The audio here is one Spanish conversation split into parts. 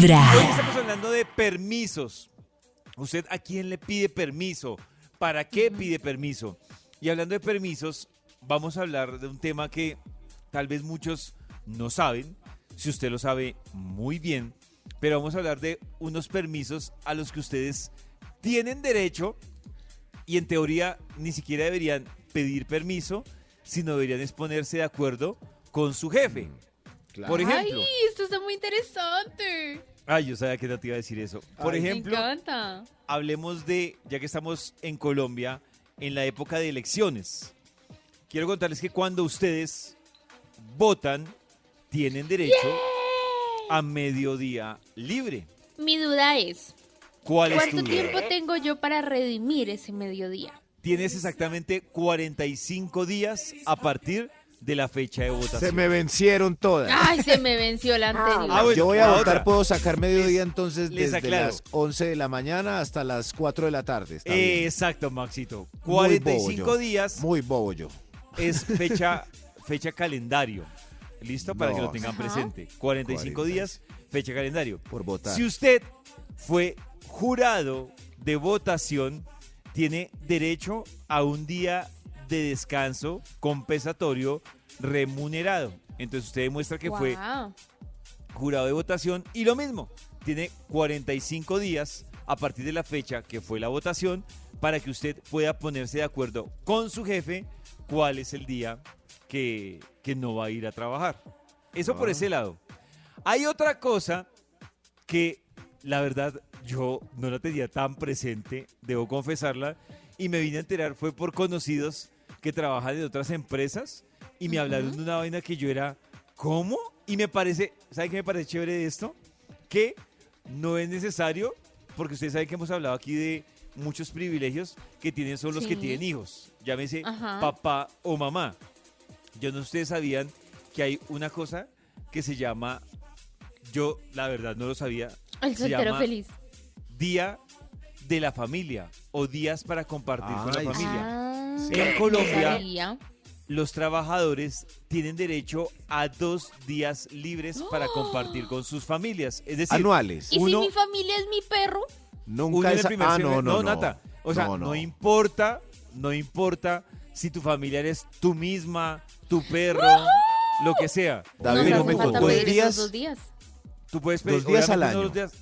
Hoy estamos hablando de permisos. ¿Usted a quién le pide permiso? ¿Para qué pide permiso? Y hablando de permisos, vamos a hablar de un tema que tal vez muchos no saben. Si usted lo sabe muy bien, pero vamos a hablar de unos permisos a los que ustedes tienen derecho y en teoría ni siquiera deberían pedir permiso, sino deberían exponerse de acuerdo con su jefe. Por ejemplo, Ay, esto está muy interesante. ay, yo sabía que te iba a decir eso. Por ejemplo, encanta. hablemos de, ya que estamos en Colombia, en la época de elecciones. Quiero contarles que cuando ustedes votan, tienen derecho a mediodía libre. Mi duda es, ¿Cuál es tu ¿cuánto duda? tiempo tengo yo para redimir ese mediodía? Tienes exactamente 45 días a partir de la fecha de votación. Se me vencieron todas. Ay, se me venció la anterior. Ah, bueno, Yo voy a votar, otra. puedo sacar mediodía entonces les desde las 11 de la mañana hasta las 4 de la tarde. Está bien. Exacto, Maxito. Muy bobo 45 yo. días Muy bobo yo. es fecha, fecha calendario. ¿Listo? Para que lo tengan Ajá. presente. 45 días, fecha calendario. Por votar. Si usted fue jurado de votación, tiene derecho a un día de descanso compensatorio remunerado. Entonces usted demuestra que fue jurado de votación y lo mismo, tiene 45 días a partir de la fecha que fue la votación para que usted pueda ponerse de acuerdo con su jefe cuál es el día que, que no va a ir a trabajar. Eso por Ah. ese lado. Hay otra cosa que la verdad yo no la tenía tan presente, debo confesarla, y me vine a enterar fue por conocidos que trabajan en otras empresas y me hablaron de una vaina que yo era, ¿cómo? Y me parece, ¿sabe qué me parece chévere de esto? Que no es necesario, porque ustedes saben que hemos hablado aquí de muchos privilegios que tienen solo los que tienen hijos, llámese Ajá. papá o mamá. Yo no sé si ustedes sabían que hay una cosa que se llama, yo la verdad no lo sabía, El se soltero llama feliz. Día de la Familia o días para compartir con la Ay, sí. familia. Ah, En Colombia, sabía. Los trabajadores tienen derecho a dos días libres para compartir con sus familias. Es decir, Anuales. ¿Y uno- si mi familia es mi perro? uno Nunca en el esa... primer Ah, semestre- no, no, no. Nata. O sea, No, no, no. importa, no importa si tu familia eres tú misma, tu perro, lo que sea. David, momento, tú dos días- dos días. tú puedes pedir Dos días al no año. Dos días,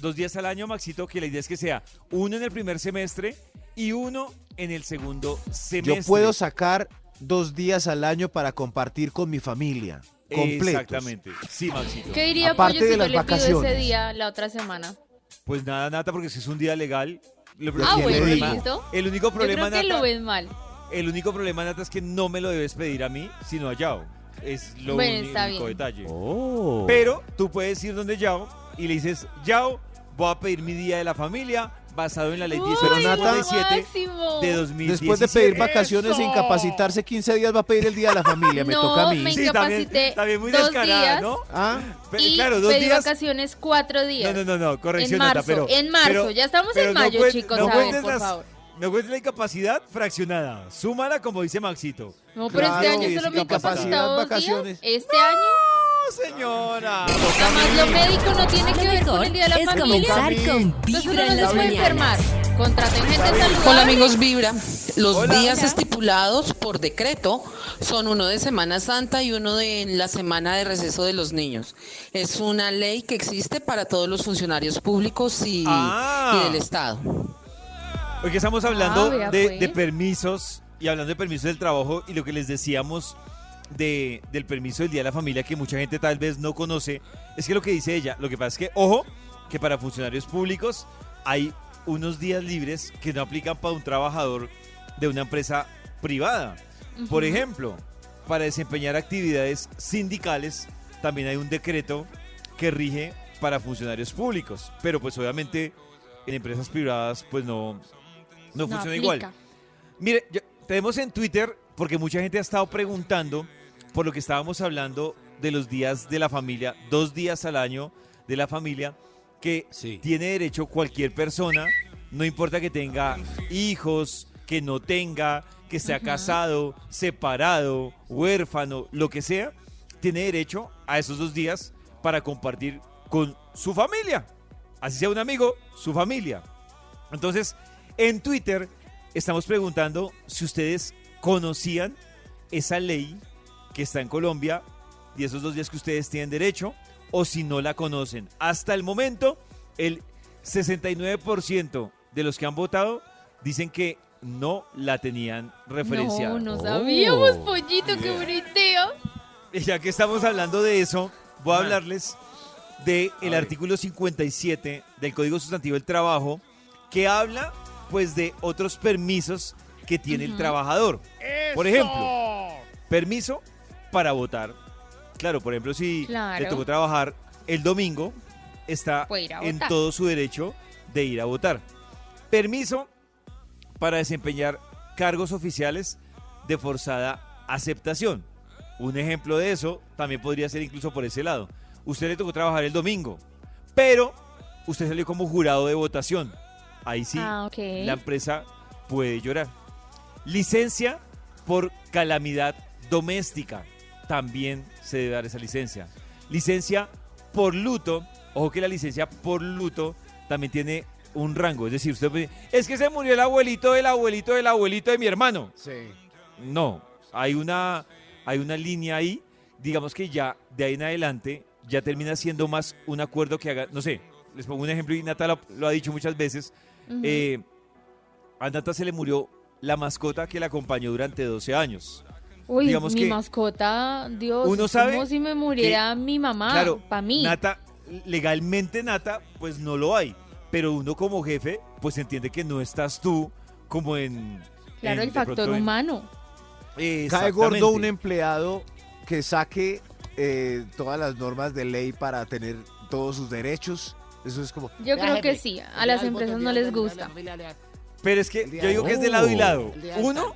dos días al año, Maxito, que la idea es que sea uno en el primer semestre y uno en el segundo semestre. Yo puedo sacar dos días al año para compartir con mi familia. Completos. Exactamente. Sí, Maxito. ¿Qué diría Aparte Pollo de si yo las le pido vacaciones. ese día la otra semana? Pues nada, Nata, porque si es un día legal. Lo, Ah, el bueno, problema- listo. El único Yo problema, creo que Nata, lo ven mal. el único problema, Nata, es que no me lo debes pedir a mí, sino a Yao. Es lo Bueno, uni- está único bien. detalle. Oh. Pero tú puedes ir donde Yao y le dices, Yao, voy a pedir mi día de la familia basado en la ley Uy, 1897 máximo. de 2017. Después de pedir vacaciones e incapacitarse 15 días va a pedir el día de la familia. Me No, toca a mí. me Sí, también, incapacité también muy dos descarada, días ¿no? Ah, y claro, dos pedí días. vacaciones cuatro días. No, no, no, no, corrección, En Nata, marzo, pero... en marzo, pero- ya estamos pero en no mayo, cuen- chicos, no cuentes por las- favor. No cuentes la incapacidad fraccionada. Súmala como dice Maxito. No, pero este Claro, año es solo me he incapacidad, incapacitado dos vacaciones. días. Este año, ¡No, señora! además lo médico no tiene que ver con el día de la es familia. comenzar con Vibra en las mañanas. Contraten gente saludable. Hola amigos Vibra, los Hola. días estipulados por decreto son uno de Semana Santa y uno de la semana de receso de los niños. Es una ley que existe para todos los funcionarios públicos y, Ah. y del Estado. Hoy que estamos hablando Ah, vea, de, pues. de permisos y hablando de permisos del trabajo y lo que les decíamos de, del permiso del Día de la Familia que mucha gente tal vez no conoce, es que lo que dice ella, lo que pasa es que, ojo, que para funcionarios públicos hay unos días libres que no aplican para un trabajador de una empresa privada. Por ejemplo, para desempeñar actividades sindicales también hay un decreto que rige para funcionarios públicos, pero pues obviamente en empresas privadas pues no, no, No funciona aplica. igual. Mire, yo- tenemos en Twitter, porque mucha gente ha estado preguntando por lo que estábamos hablando de los días de la familia, dos días al año de la familia, que Sí. tiene derecho cualquier persona, no importa que tenga hijos, que no tenga, que sea casado, separado, huérfano, lo que sea, tiene derecho a esos dos días para compartir con su familia. Así sea un amigo, su familia. Entonces, en Twitter estamos preguntando si ustedes conocían esa ley que está en Colombia y esos dos días que ustedes tienen derecho o si no la conocen. Hasta el momento, el 69% de los que han votado dicen que no la tenían referenciada. No, no Oh. sabíamos, pollito, qué bonito. Y ya que estamos hablando de eso, voy a Ah. hablarles del el ver. artículo 57 del Código Sustantivo del Trabajo, que habla pues de otros permisos que tiene el trabajador. Por ejemplo, permiso para votar. Claro, por ejemplo, si Claro. le tocó trabajar el domingo, está en votar. todo su derecho de ir a votar. Permiso para desempeñar cargos oficiales de forzada aceptación. Un ejemplo de eso también podría ser incluso por ese lado. Usted le tocó trabajar el domingo, pero usted salió como jurado de votación. Ahí sí, Ah, la empresa puede llorar. Licencia por calamidad doméstica. También se debe dar esa licencia. Licencia por luto. Ojo que la licencia por luto también tiene un rango. Es decir, usted puede- es que se murió el abuelito del abuelito del abuelito de mi hermano. Sí. No, hay una, hay una línea ahí. Digamos que ya de ahí en adelante ya termina siendo más un acuerdo que haga, no sé, les pongo un ejemplo y Nata lo, lo ha dicho muchas veces. Eh, a Nata se le murió la mascota que la acompañó durante 12 años. Uy, digamos mi que mascota, Dios, uno sabe como si me muriera mi mamá, claro, para mí. Nata, legalmente Nata, pues no lo hay. Pero uno como jefe, pues entiende que no estás tú como en... claro, en- el factor en- humano. Cae gordo un empleado que saque eh, todas las normas de ley para tener todos sus derechos. Eso es como. Yo creo jefe, que sí, a las empresas no les gusta. Pero es que yo digo que es de lado y lado. Uno,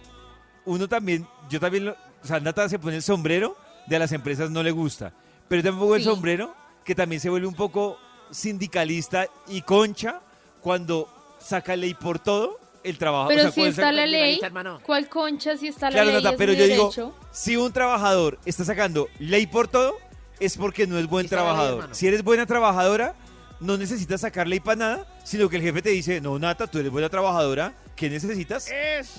uno también, yo también, lo, o sea, Nata se pone el sombrero, de a las empresas no le gusta. Pero tampoco el Sí. sombrero, que también se vuelve un poco sindicalista y concha cuando saca ley por todo el trabajo. Pero o sea, si está la ley. ¿cuál concha si está la Claro, ley? Nata, es pero yo digo, derecho? si un trabajador está sacando ley por todo, es porque no es buen Está ley, trabajador. hermano. si eres buena trabajadora, no necesitas sacar ley para nada, sino que el jefe te dice, no, Nata, tú eres buena trabajadora, ¿qué necesitas?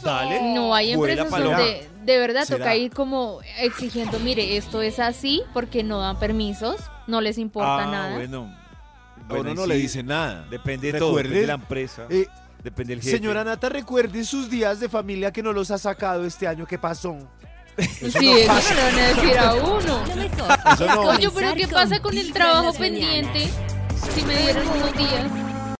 Dale. No, hay empresas donde de verdad ¿Será? toca ir como exigiendo, mire, esto es así porque no dan permisos, no les importa ah, nada. bueno. Bueno, uno no sí, le dice nada. Depende de todo, depende de la empresa, Eh, depende del jefe. señora Nata, recuerde sus días de familia que no los ha sacado este año que pasó. sí, eso me lo van a decir a uno. Lo mejor Eso no. Oye, pero ¿qué pasa con el trabajo pendiente? Si me dieron unos días.